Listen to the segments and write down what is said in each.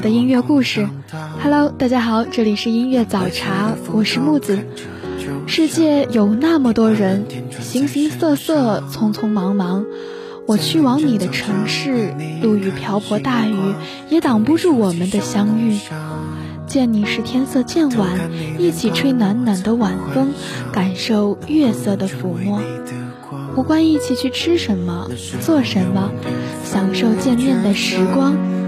的音乐故事。Hello，大家好，这里是音乐早茶，我是木子。世界有那么多人，形形色色，匆匆忙忙。我去往你的城市，路遇瓢泼大雨，也挡不住我们的相遇。见你时天色渐晚，一起吹暖暖的晚风，感受月色的抚摸。不管一起去吃什么，做什么，享受见面的时光。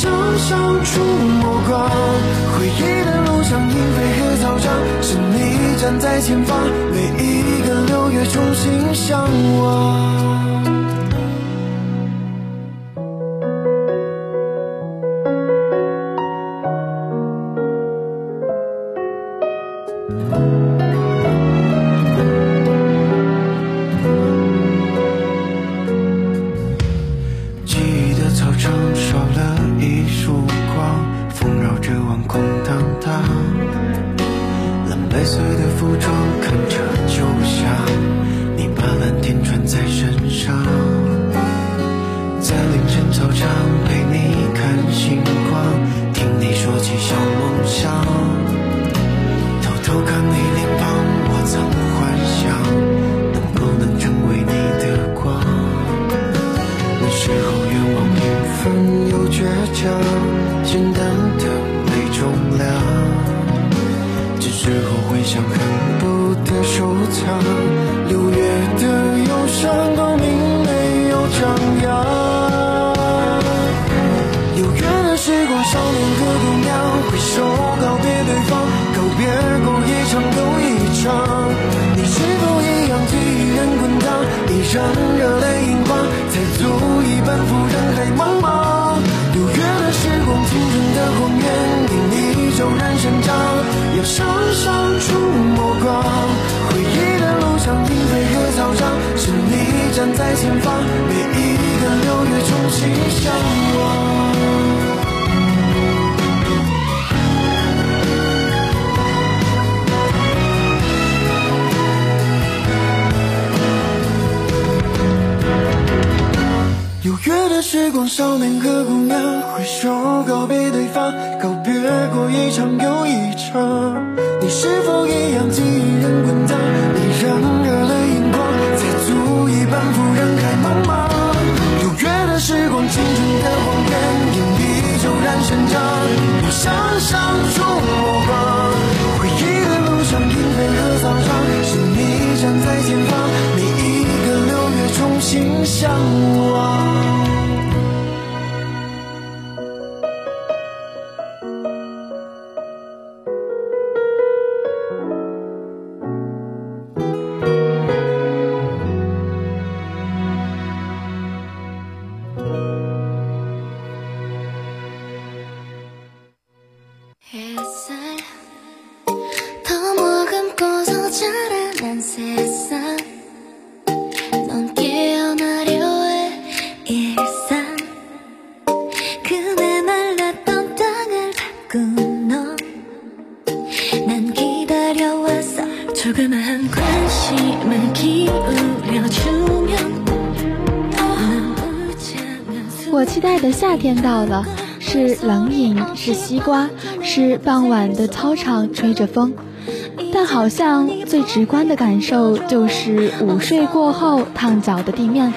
悄悄触摸光，回忆的路上，莺飞和草长，是你站在前方，每一个六月重新向往。你让热泪盈眶，才足以奔赴人海茫茫。六月的时光，青春的荒原，因你骤然生长，要向上触摸光。回忆的路上，停在和草长，是你站在前方，每一个六月重新向往。时光，少年和姑娘挥手告别对方，告别过一场又一场。你是否一样记忆仍滚烫？一样热泪盈眶，才足以奔赴人海茫茫。六月的时光，青春的荒原，因你骤然生长，要向上触目光。回忆的路上，莺飞和沧桑，是你站在前方，每一个六月重新向往。我期待的夏天到了，是冷饮，是西瓜，是傍晚的操场吹着风。但好像最直观的感受就是午睡过后烫脚的地面，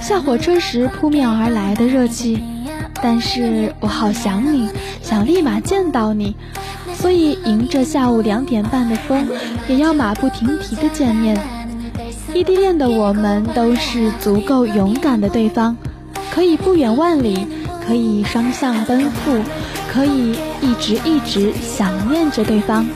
下火车时扑面而来的热气。但是我好想你，想立马见到你，所以迎着下午两点半的风，也要马不停蹄的见面。异地恋的我们都是足够勇敢的对方。可以不远万里，可以双向奔赴，可以一直一直想念着对方。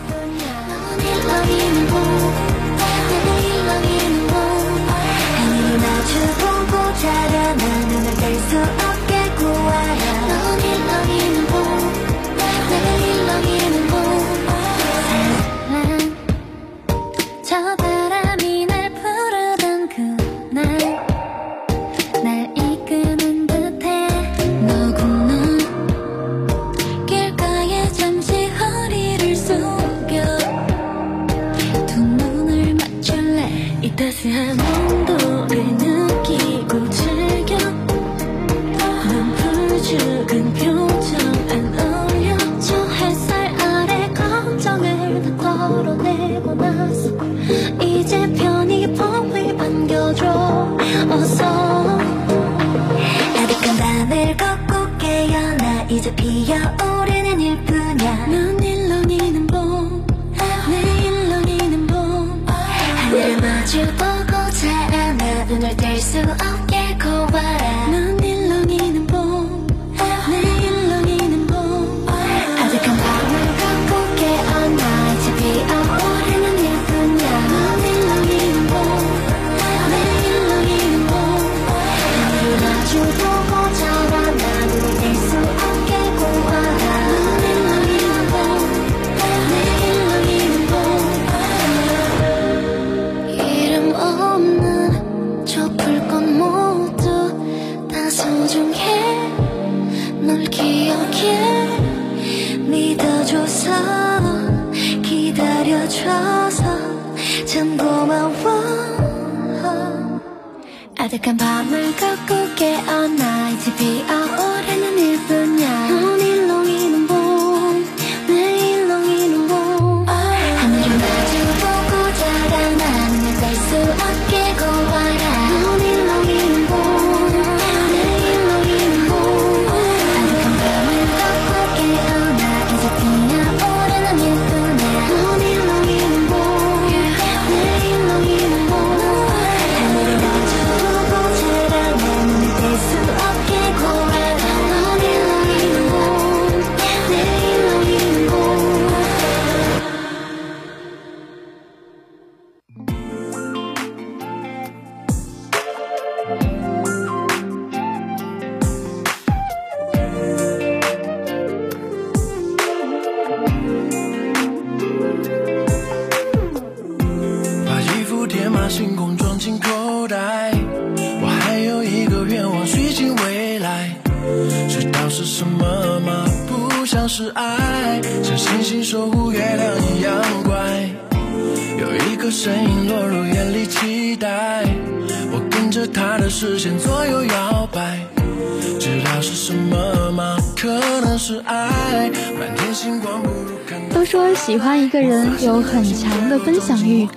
都说喜欢一个人有很强的分享欲。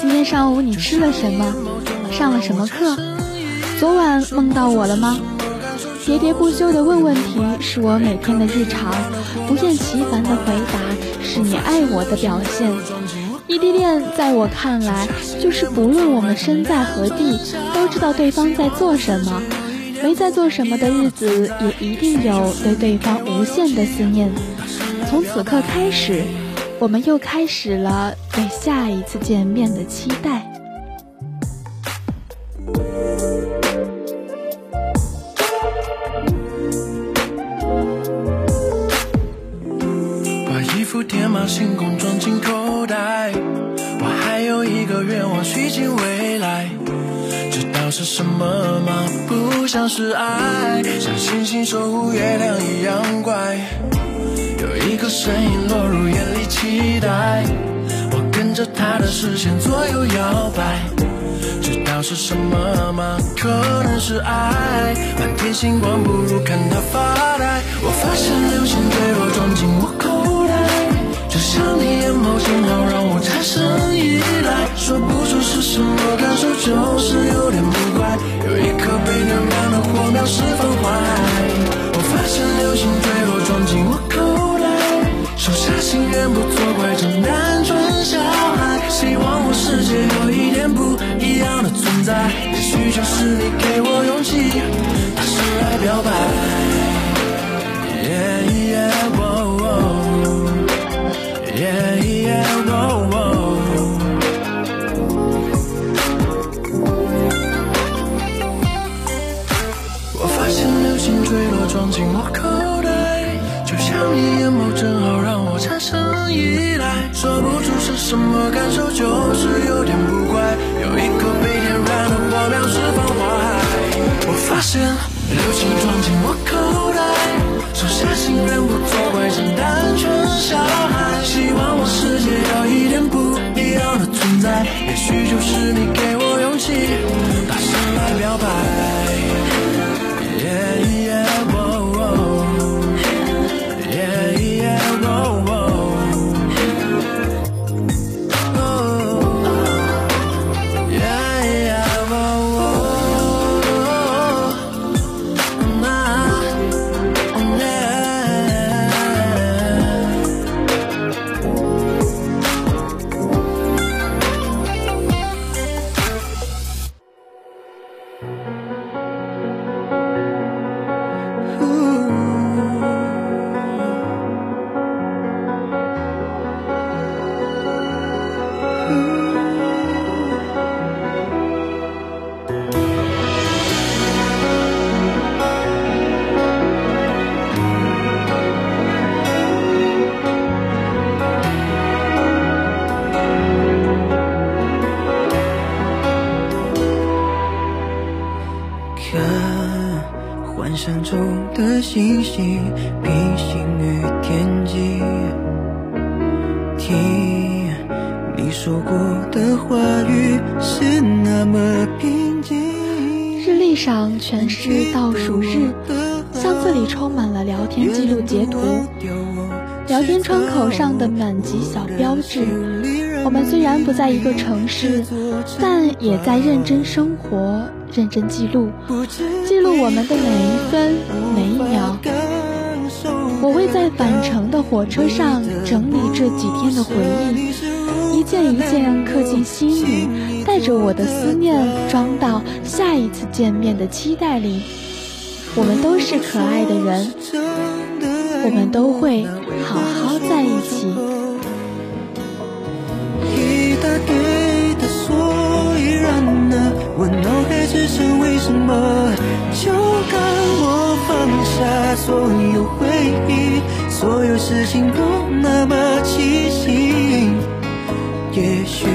今天上午你吃了什么？上了什么课？昨晚梦到我了吗？喋喋不休的问问题是我每天的日常，不厌其烦的回答是你爱我的表现。异地恋在我看来，就是不论我们身在何地，都知道对方在做什么。没在做什么的日子，也一定有对对方无限的思念。从此刻开始，我们又开始了对下一次见面的期待。是什么吗？不像是爱，像星星守护月亮一样乖。有一个身影落入眼里，期待。我跟着他的视线左右摇摆。知道是什么吗？可能是爱。满天星光不如看他发呆。我发现流星坠落撞进我口袋。你眼眸正好让我产生依赖，说不出是什么感受，就是有点不乖。有一颗被点燃的火苗释放坏。我发现流星坠落撞进我口袋，手下心愿不作怪，这单纯小孩。希望我世界有一点不一样的存在，也许就是你给我勇气，大声来表白。里充满了聊天记录截图，聊天窗口上的满级小标志。我们虽然不在一个城市，但也在认真生活，认真记录，记录我们的每一分每一秒。我会在返程的火车上整理这几天的回忆，一件一件刻进心里，带着我的思念装到下一次见面的期待里。我们都是可爱的人，我们都会好好在一起。一大堆的所以然呢，我脑海只剩为什么？就让我放下所有回忆，所有事情都那么清晰，也许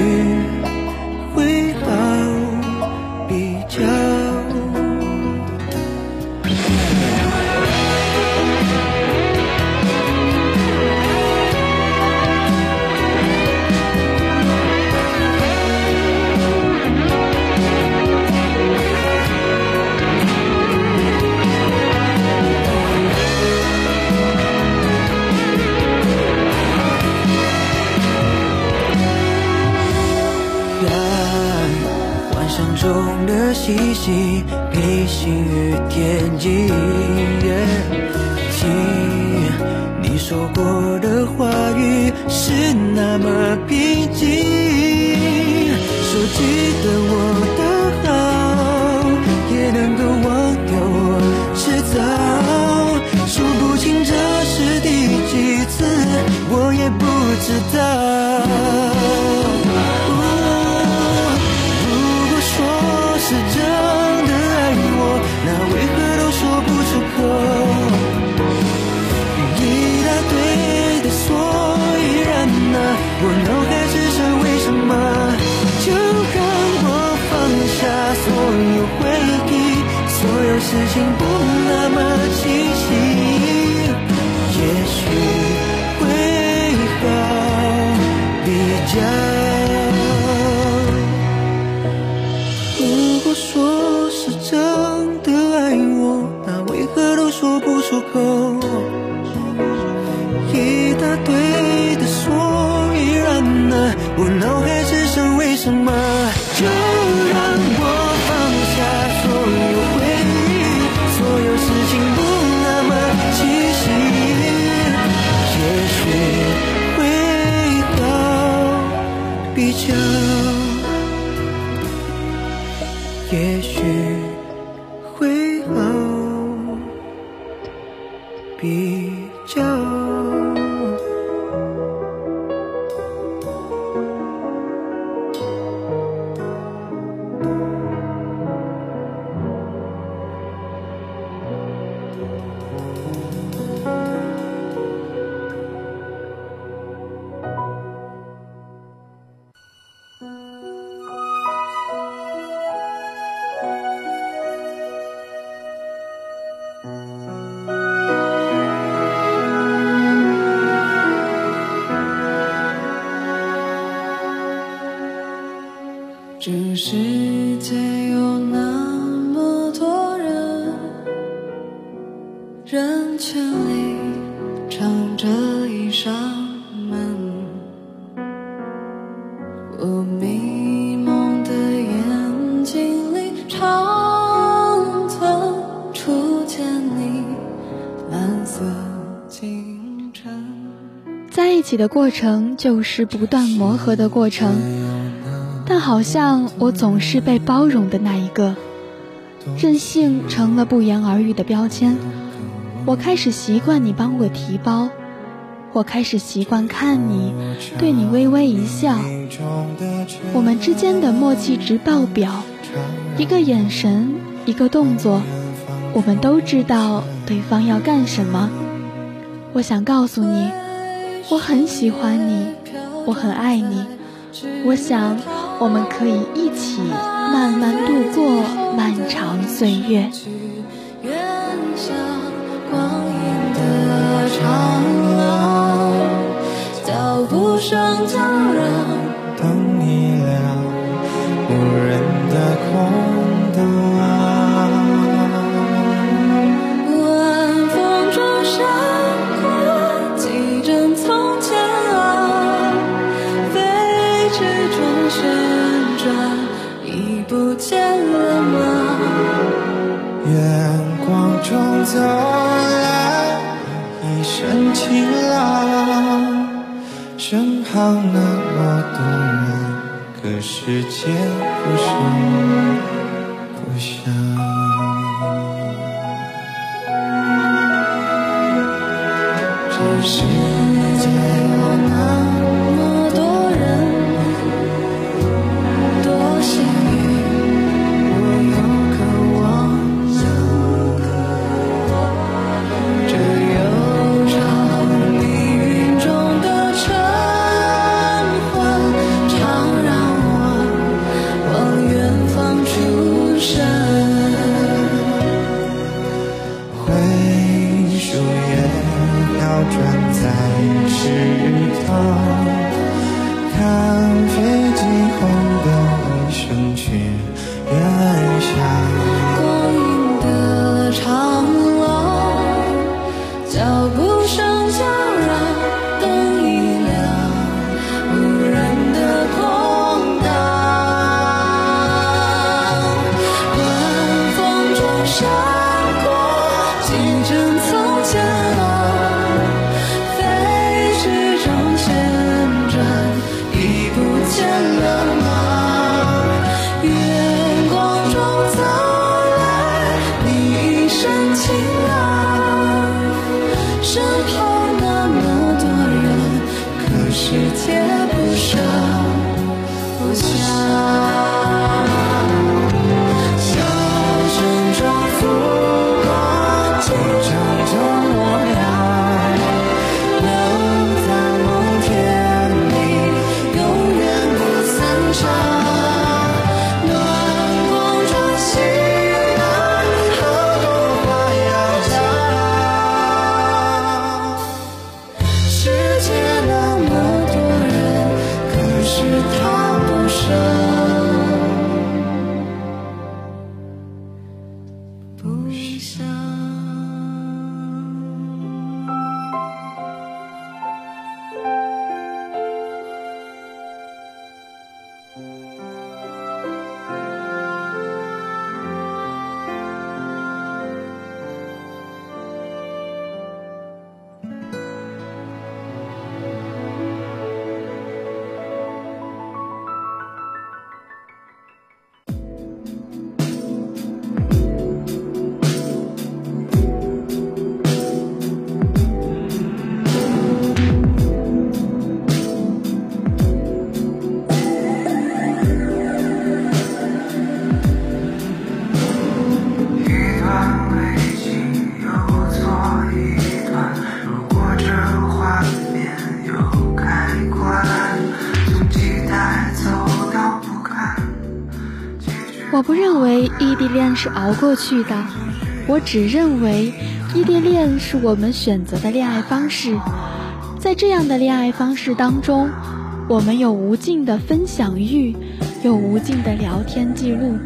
人群里藏着一扇门。我迷蒙的眼睛里，长存初见你蓝色清晨。在一起的过程就是不断磨合的过程，但好像我总是被包容的那一个，任性成了不言而喻的标签。我开始习惯你帮我提包，我开始习惯看你，对你微微一笑。我们之间的默契值爆表，一个眼神，一个动作，我们都知道对方要干什么。我想告诉你，我很喜欢你，我很爱你。我想，我们可以一起慢慢度过漫长岁月。声悄然。灯一亮，无人的空时间不是。异地恋是熬过去的，我只认为异地恋是我们选择的恋爱方式。在这样的恋爱方式当中，我们有无尽的分享欲，有无尽的聊天记录，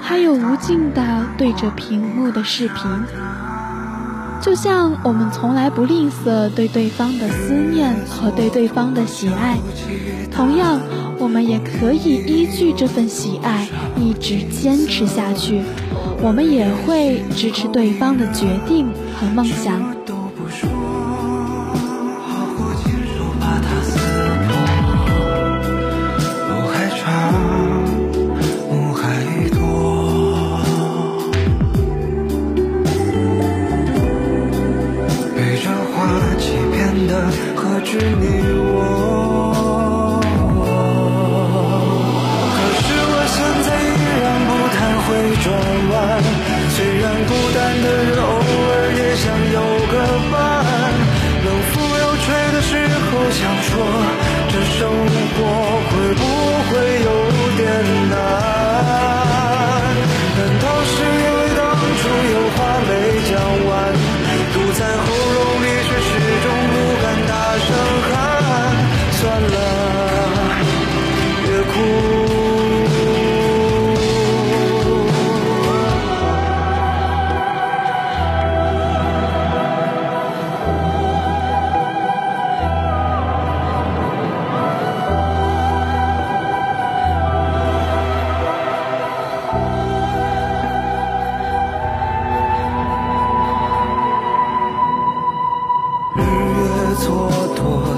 还有无尽的对着屏幕的视频。就像我们从来不吝啬对对方的思念和对对方的喜爱，同样，我们也可以依据这份喜爱一直坚持下去。我们也会支持对方的决定和梦想。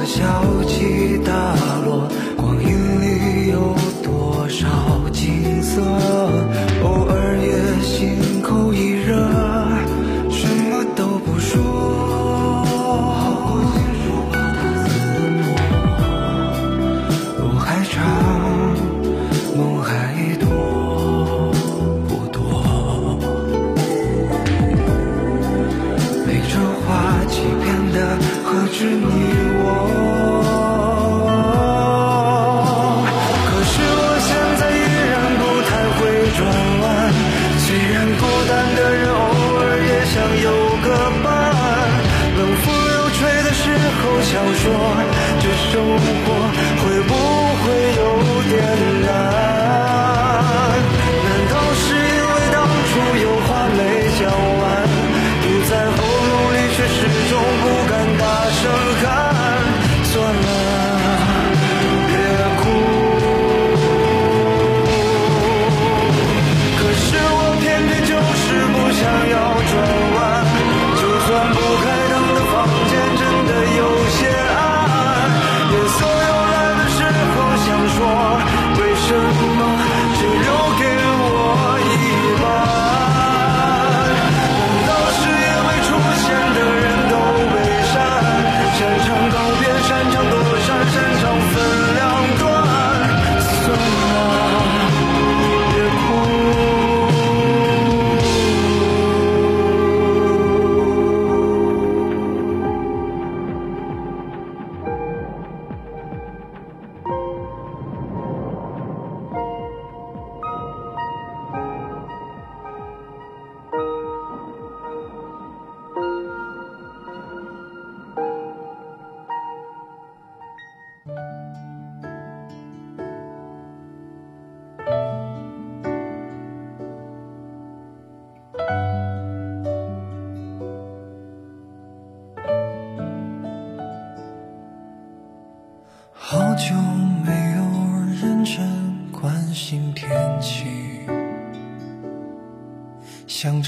小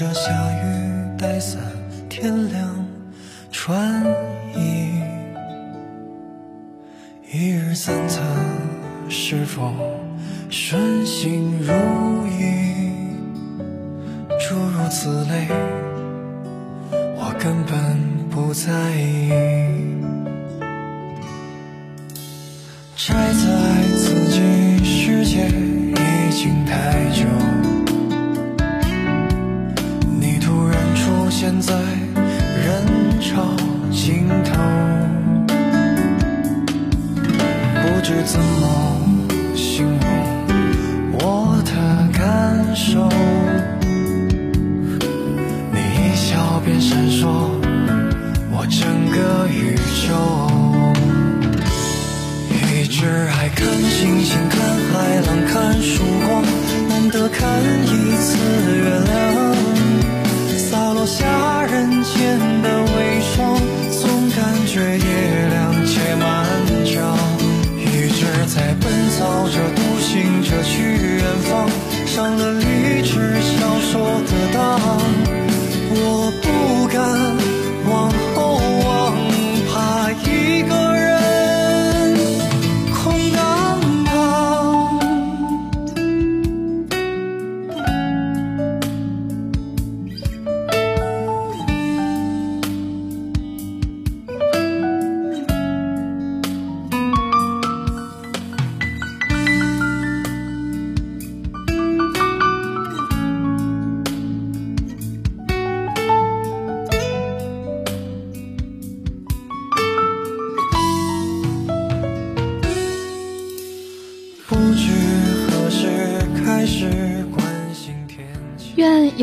着下雨带伞，天亮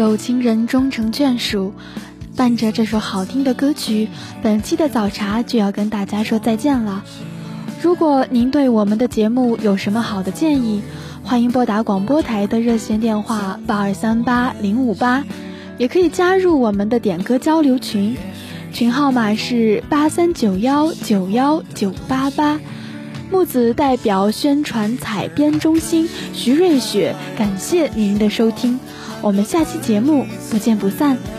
有情人终成眷属。伴着这首好听的歌曲，本期的早茶就要跟大家说再见了。如果您对我们的节目有什么好的建议，欢迎拨打广播台的热线电话八二三八零五八，也可以加入我们的点歌交流群，群号码是八三九幺九幺九八八。木子代表宣传采编中心徐瑞雪，感谢您的收听，我们下期节目不见不散。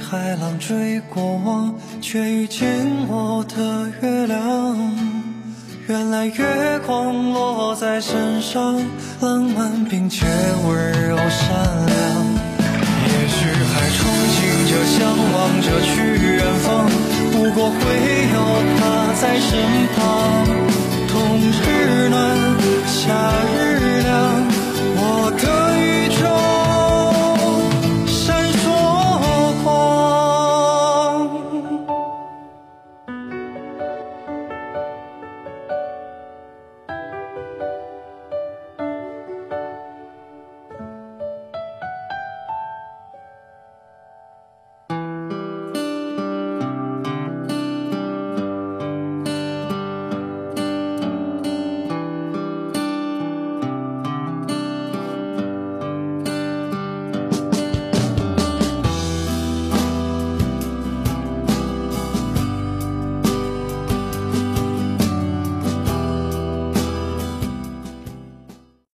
海浪，追过往，却遇见我的月亮。原来月光落在身上，浪漫并且温柔善良。也许还憧憬着，向往着去远方，不过会有他在身旁。